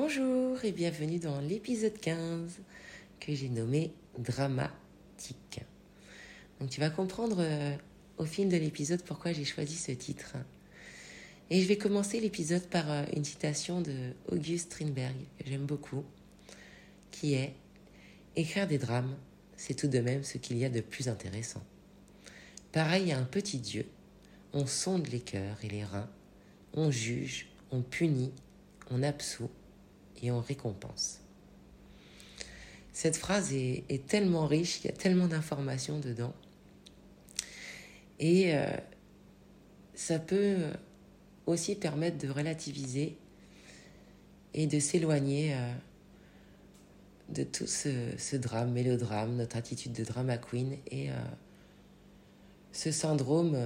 Bonjour et bienvenue dans l'épisode 15 que j'ai nommé Dramatique. Donc tu vas comprendre euh, au fil de l'épisode pourquoi j'ai choisi ce titre. Et je vais commencer l'épisode par euh, une citation de Auguste Strindberg que j'aime beaucoup, qui est Écrire des drames, c'est tout de même ce qu'il y a de plus intéressant. Pareil à un petit Dieu, on sonde les cœurs et les reins, on juge, on punit, on absout, et on récompense. Cette phrase est, tellement riche, il y a tellement d'informations dedans. Et euh, ça peut aussi permettre de relativiser et de s'éloigner euh, de tout ce, drame, mélodrame, notre attitude de drama queen et euh, ce syndrome,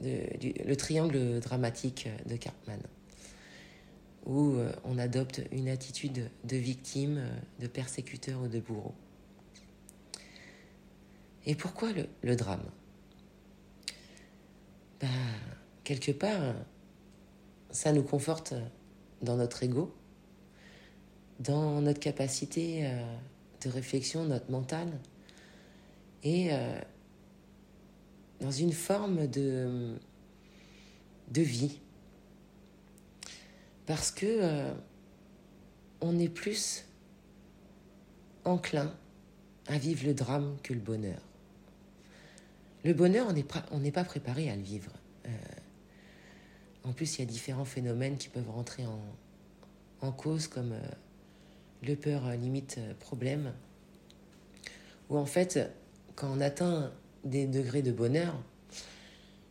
le triangle dramatique de Cartman où euh, on adopte une attitude de victime, euh, de persécuteur ou de bourreau. Et pourquoi le, drame? Bah, Quelque part, ça nous conforte dans notre ego, dans notre capacité euh, de réflexion, notre mental, et dans une forme de vie parce que euh, on est plus enclin à vivre le drame que le bonheur. Le bonheur, on n'est pas préparé à le vivre. Euh, en plus, il y a différents phénomènes qui peuvent rentrer en, cause, comme euh, le peur limite problème, où en fait, quand on atteint des degrés de bonheur,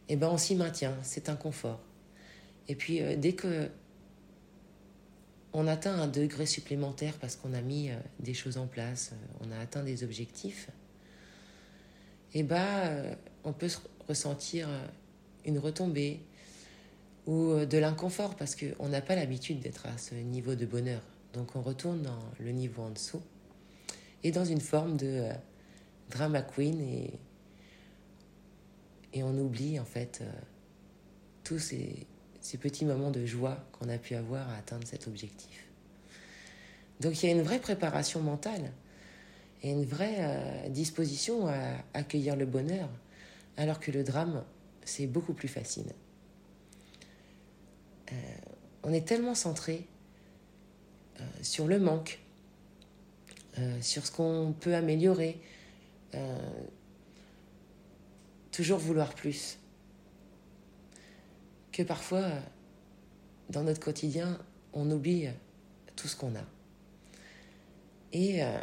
eh ben on s'y maintient, c'est un confort. Et puis, dès que on atteint un degré supplémentaire parce qu'on a mis euh, des choses en place, euh, on a atteint des objectifs, et eh bah, euh, on peut ressentir une retombée ou de l'inconfort parce qu'on n'a pas l'habitude d'être à ce niveau de bonheur. Donc on retourne dans le niveau en dessous et dans une forme de drama queen et, et on oublie en fait tous ces, ces petits moments de joie qu'on a pu avoir à atteindre cet objectif. Donc il y a une vraie préparation mentale et une vraie euh, disposition à accueillir le bonheur, alors que le drame, c'est beaucoup plus facile. Euh, on est tellement centré euh, sur le manque, sur ce qu'on peut améliorer, toujours vouloir plus que parfois, dans notre quotidien, on oublie tout ce qu'on a. Et euh,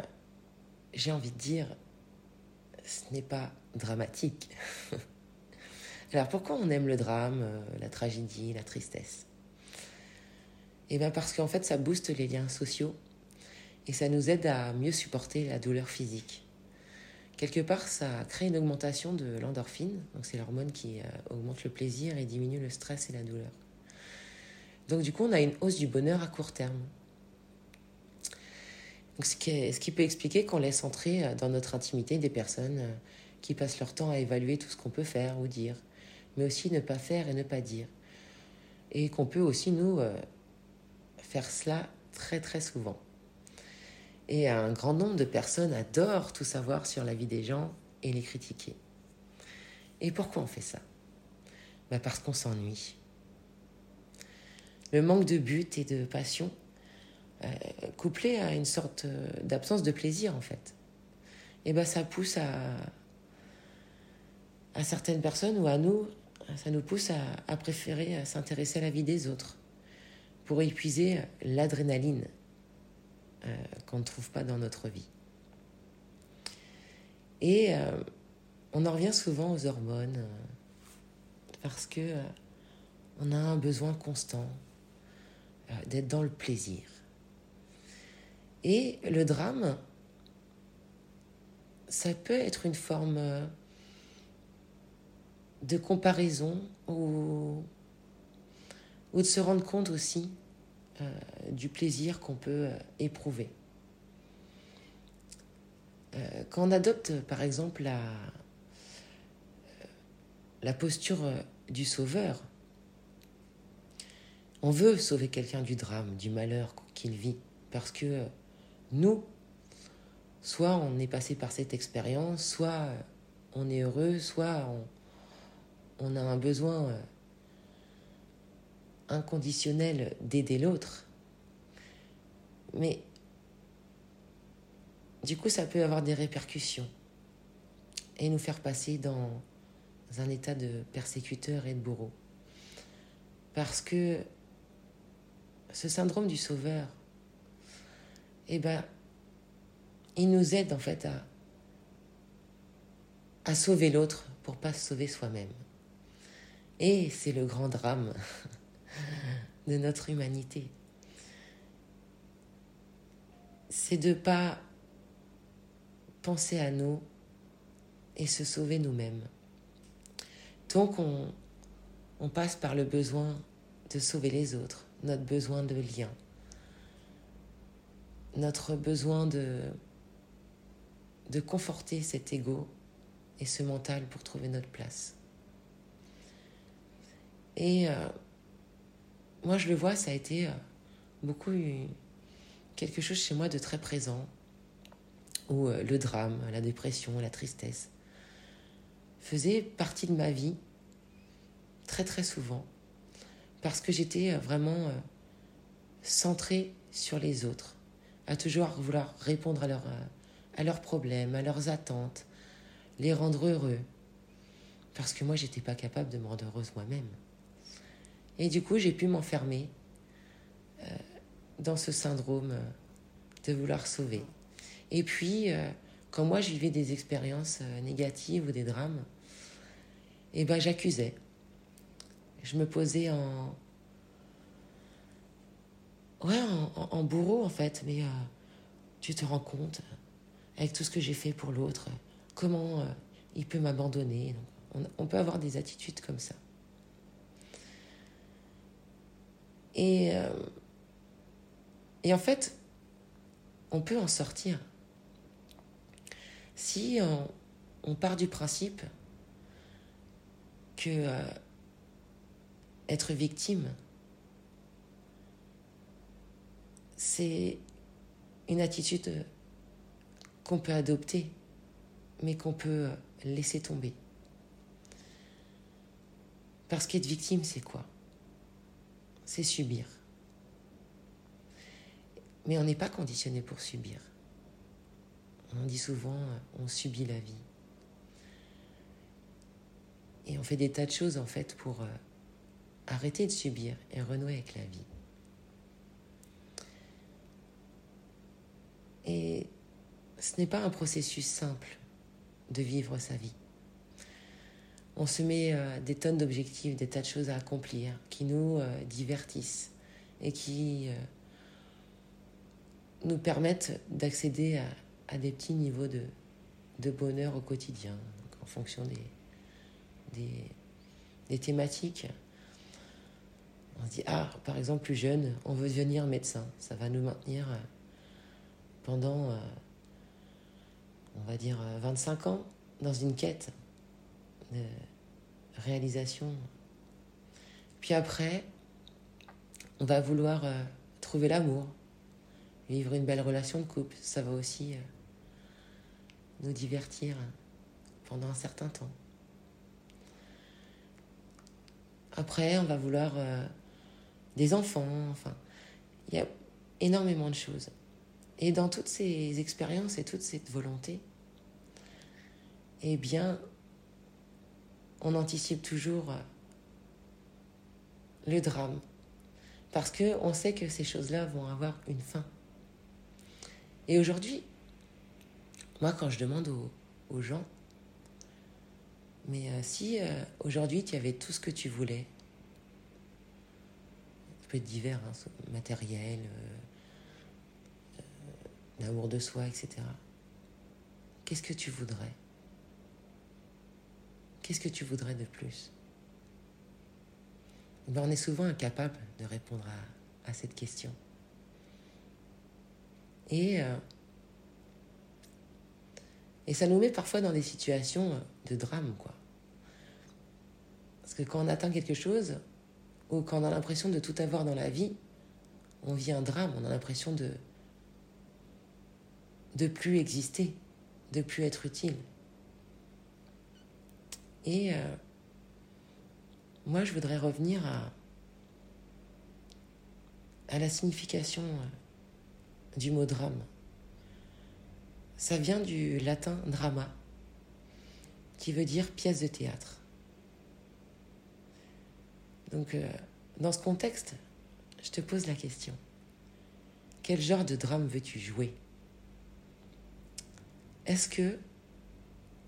j'ai envie de dire, ce n'est pas dramatique. Alors pourquoi on aime le drame, euh, la tragédie, la tristesse? Eh bien parce qu'en fait ça booste les liens sociaux et ça nous aide à mieux supporter la douleur physique quelque part, ça crée une augmentation de l'endorphine. Donc, c'est l'hormone qui euh, augmente le plaisir et diminue le stress et la douleur. Donc, du coup, on a une hausse du bonheur à court terme. Ce, qui ce qui peut expliquer qu'on laisse entrer euh, dans notre intimité des personnes euh, qui passent leur temps à évaluer tout ce qu'on peut faire ou dire, mais aussi ne pas faire et ne pas dire. Et qu'on peut aussi, nous, faire cela très, très souvent. Et un grand nombre de personnes adorent tout savoir sur la vie des gens et les critiquer. Et pourquoi on fait ça? Bah Parce qu'on s'ennuie. Le manque de but et de passion, euh, couplé à une sorte euh, d'absence de plaisir en fait, et ben ça pousse à, à certaines personnes ou à nous, ça nous pousse à, préférer s'intéresser à la vie des autres pour épuiser l'adrénaline euh, qu'on ne trouve pas dans notre vie. Et on en revient souvent aux hormones parce que on a un besoin constant d'être dans le plaisir. Et le drame, ça peut être une forme euh, de comparaison ou, ou de se rendre compte aussi euh, du plaisir qu'on peut euh, éprouver. Quand on adopte par exemple la, la posture du sauveur, on veut sauver quelqu'un du drame, du malheur qu'il vit, parce que nous, soit on est passé par cette expérience, soit on est heureux, soit on, a un besoin euh, inconditionnel d'aider l'autre. Mais du coup, ça peut avoir des répercussions et nous faire passer dans un état de persécuteur et de bourreau. Parce que ce syndrome du sauveur, eh ben, il nous aide en fait à, sauver l'autre pour pas sauver soi-même. Et c'est le grand drame de notre humanité. C'est de pas penser à nous et se sauver nous-mêmes. Donc on, passe par le besoin de sauver les autres, notre besoin de lien, notre besoin de, de conforter cet ego et ce mental pour trouver notre place. Et euh, moi, je le vois, ça a été euh, beaucoup quelque chose chez moi de très présent, où euh, le drame, la dépression, la tristesse faisaient partie de ma vie très très souvent, parce que j'étais vraiment centrée sur les autres à toujours vouloir répondre à, à leurs problèmes, à leurs attentes, les rendre heureux. Parce que moi, j'étais pas capable de me rendre heureuse moi-même. Et du coup, j'ai pu m'enfermer euh, dans ce syndrome euh, de vouloir sauver. Et puis, euh, quand moi, je vivais des expériences négatives ou des drames, eh ben, j'accusais. Je me posais en, ouais, en, bourreau en fait, mais euh, tu te rends compte, avec tout ce que j'ai fait pour l'autre, comment euh, il peut m'abandonner. On, peut avoir des attitudes comme ça. Et, euh, et en fait, on peut en sortir. Si on, part du principe que être victime, c'est une attitude qu'on peut adopter, mais qu'on peut laisser tomber. Parce qu'être victime, c'est quoi? C'est subir. Mais on n'est pas conditionné pour subir. On dit souvent, on subit la vie. Et on fait des tas de choses, en fait, pour euh, arrêter de subir et renouer avec la vie. Et ce n'est pas un processus simple de vivre sa vie. On se met euh, des tonnes d'objectifs, des tas de choses à accomplir qui nous euh, divertissent et qui euh, nous permettent d'accéder à, des petits niveaux de, bonheur au quotidien, en fonction des, thématiques. On se dit, ah, par exemple, plus jeune, on veut devenir médecin. Ça va nous maintenir pendant, euh, on va dire, 25 euh, ans dans une quête de réalisation. Puis après, on va vouloir euh, trouver l'amour, vivre une belle relation de couple. Ça va aussi nous divertir pendant un certain temps. Après, on va vouloir euh, des enfants. Enfin, il y a énormément de choses. Et dans toutes ces expériences et toute cette volonté, eh bien, on anticipe toujours euh, le drame. Parce qu'on sait que ces choses-là vont avoir une fin. Et aujourd'hui, moi, quand je demande aux, gens, mais euh, si euh, aujourd'hui tu avais tout ce que tu voulais, ça peut être divers, hein, matériel, l'amour de soi, etc. Qu'est-ce que tu voudrais? Qu'est-ce que tu voudrais de plus? Eh ben, On est souvent incapable de répondre à, cette question. Et, euh, et ça nous met parfois dans des situations de drame, quoi. Parce que quand on atteint quelque chose, ou quand on a l'impression de tout avoir dans la vie, on vit un drame, on a l'impression de de plus exister, de plus être utile. Et euh, moi, je voudrais revenir à, la signification euh, du mot drame. Ça vient du latin drama, qui veut dire pièce de théâtre. Donc, euh, dans ce contexte, je te pose la question. Quel genre de drame veux-tu jouer? Est-ce que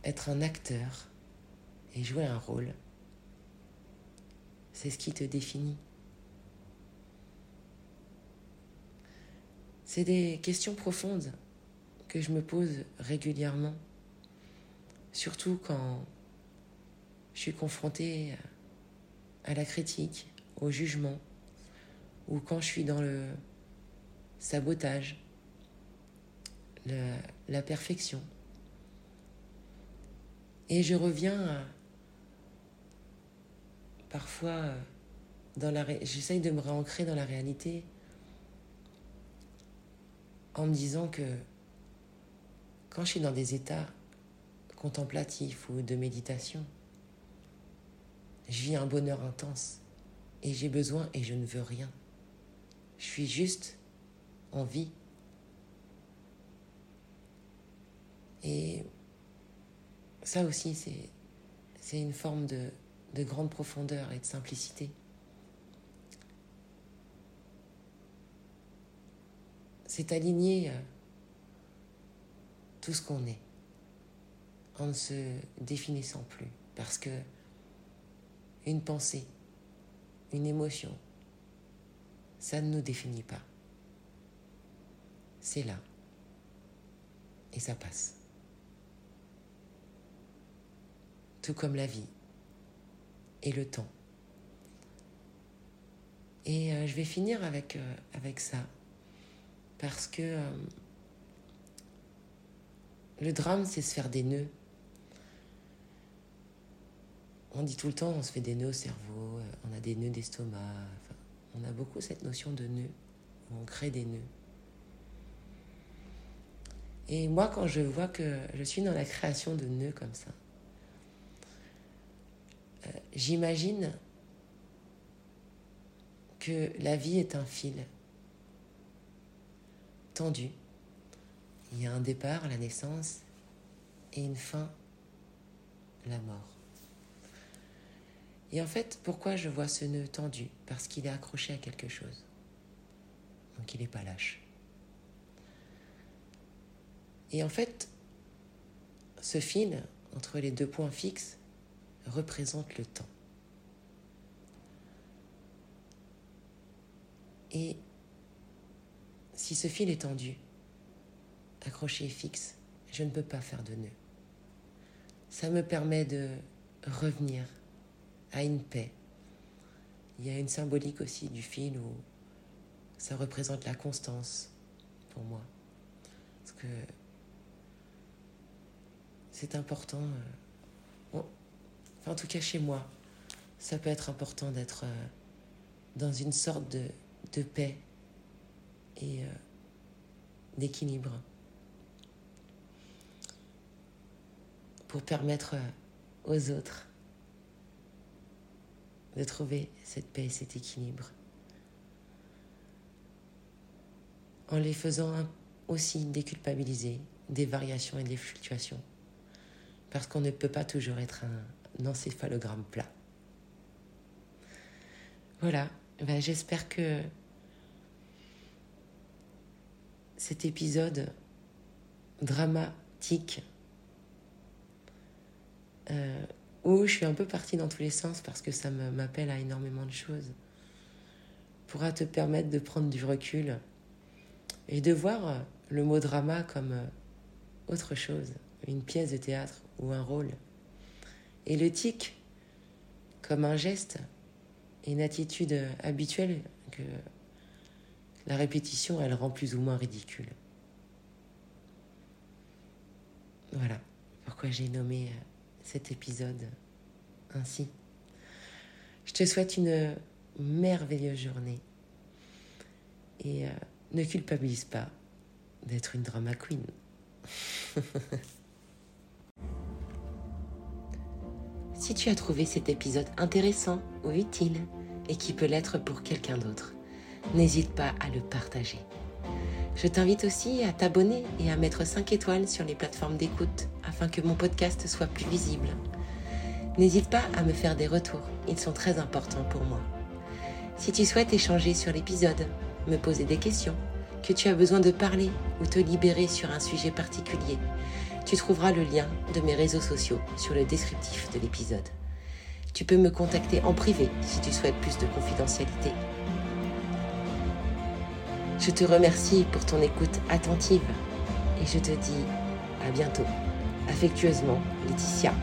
être un acteur et jouer un rôle, c'est ce qui te définit? C'est des questions profondes que je me pose régulièrement, surtout quand je suis confrontée à la critique, au jugement, ou quand je suis dans le sabotage, la, perfection. Et je reviens parfois, dans la j'essaye de me réancrer dans la réalité en me disant que quand je suis dans des états contemplatifs ou de méditation, je vis un bonheur intense et j'ai besoin et je ne veux rien. Je suis juste en vie. Et ça aussi, c'est une forme de, de grande profondeur et de simplicité. C'est aligner euh, tout ce qu'on est en ne se définissant plus parce que une pensée, une émotion, ça ne nous définit pas. C'est là et ça passe. Tout comme la vie et le temps. Et euh, je vais finir avec, euh, ça. Parce que euh, le drame, c'est se faire des nœuds. On dit tout le temps, on se fait des nœuds au cerveau, on a des nœuds d'estomac. on a beaucoup cette notion de nœuds, on crée des nœuds. Et moi, quand je vois que je suis dans la création de nœuds comme ça, j'imagine que la vie est un fil tendu. Il y a un départ, la naissance, et une fin, la mort. Et en fait, pourquoi je vois ce nœud tendu? Parce qu'il est accroché à quelque chose. Donc il n'est pas lâche. Et en fait, ce fil entre les deux points fixes, représente le temps. Et si ce fil est tendu, accroché et fixe, je ne peux pas faire de nœud. Ça me permet de revenir à une paix. Il y a une symbolique aussi du fil où ça représente la constance pour moi. Parce que c'est important. Euh, en tout cas chez moi, ça peut être important d'être euh, dans une sorte de, paix et euh, d'équilibre pour permettre euh, aux autres de trouver cette paix et cet équilibre. En les faisant aussi déculpabiliser des variations et des fluctuations. Parce qu'on ne peut pas toujours être un encéphalogramme plat. Voilà, ben, j'espère que cet épisode dramatique euh, où je suis un peu partie dans tous les sens parce que ça m'appelle à énormément de choses pourra te permettre de prendre du recul et de voir le mot drama comme euh, autre chose, une pièce de théâtre ou un rôle. Et le tic comme un geste une attitude habituelle que la répétition, elle rend plus ou moins ridicule. Voilà pourquoi j'ai nommé euh, cet épisode ainsi. Je te souhaite une merveilleuse journée et euh, ne culpabilise pas d'être une drama queen. Si tu as trouvé cet épisode intéressant ou utile et qui peut l'être pour quelqu'un d'autre, n'hésite pas à le partager. Je t'invite aussi à t'abonner et à mettre 5 étoiles sur les plateformes d'écoute afin que mon podcast soit plus visible. N'hésite pas à me faire des retours, ils sont très importants pour moi. Si tu souhaites échanger sur l'épisode, me poser des questions, que tu as besoin de parler ou te libérer sur un sujet particulier, tu trouveras le lien de mes réseaux sociaux sur le descriptif de l'épisode. Tu peux me contacter en privé si tu souhaites plus de confidentialité. Je te remercie pour ton écoute attentive et je te dis à bientôt. Affectueusement, Laetitia.